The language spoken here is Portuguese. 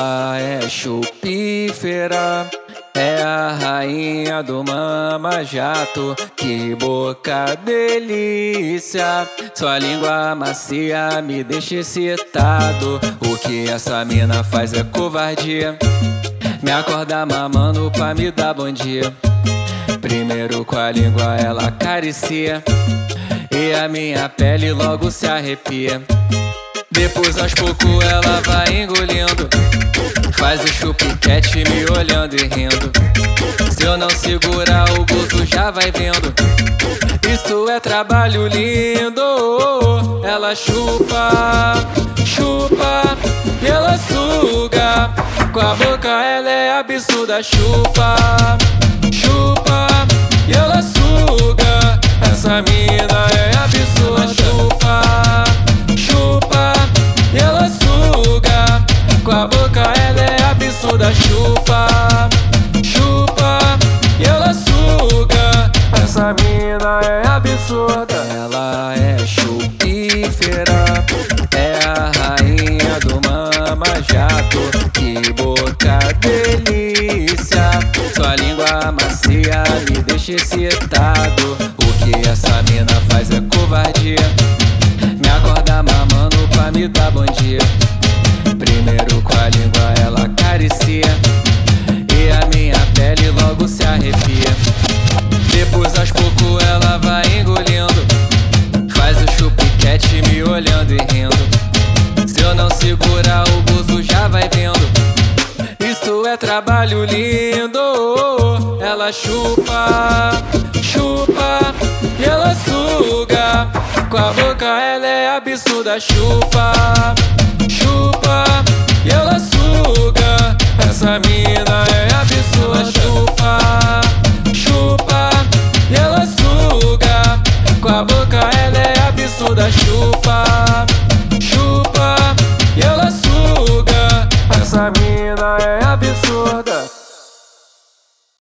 Ela é chupífera, é a rainha do mama jato. Que boca delícia, sua língua macia me deixa excitado. O que essa mina faz é covardia. Me acorda mamando pra me dar bom dia. Primeiro com a língua ela acaricia. E a minha pele logo se arrepia. Depois aos poucos ela vai engolindo. Faz o chupiquete me olhando e rindo. Se eu não segurar, o gozo já vai vendo. Isso é trabalho lindo. Ela chupa, chupa, ela suga. Com a boca ela é absurda. Chupa, chupa, e ela suga. Essa mina absurda. Chupa, chupa, e ela suga. Essa mina é absurda. Ela é chupífera, é a rainha do mama jato. Que boca delícia, sua língua macia me deixa excitado. O que essa mina faz é covardia. Me acorda mamando pra me dar bom dia. Ela vai engolindo. Faz o chupiquete me olhando e rindo. Se eu não segurar, o gozo já vai vendo. Isso é trabalho lindo. Ela chupa, chupa e ela suga. Com a boca ela é absurda. Chupa, chupa e ela suga. Essa mina é absurda. Absurda.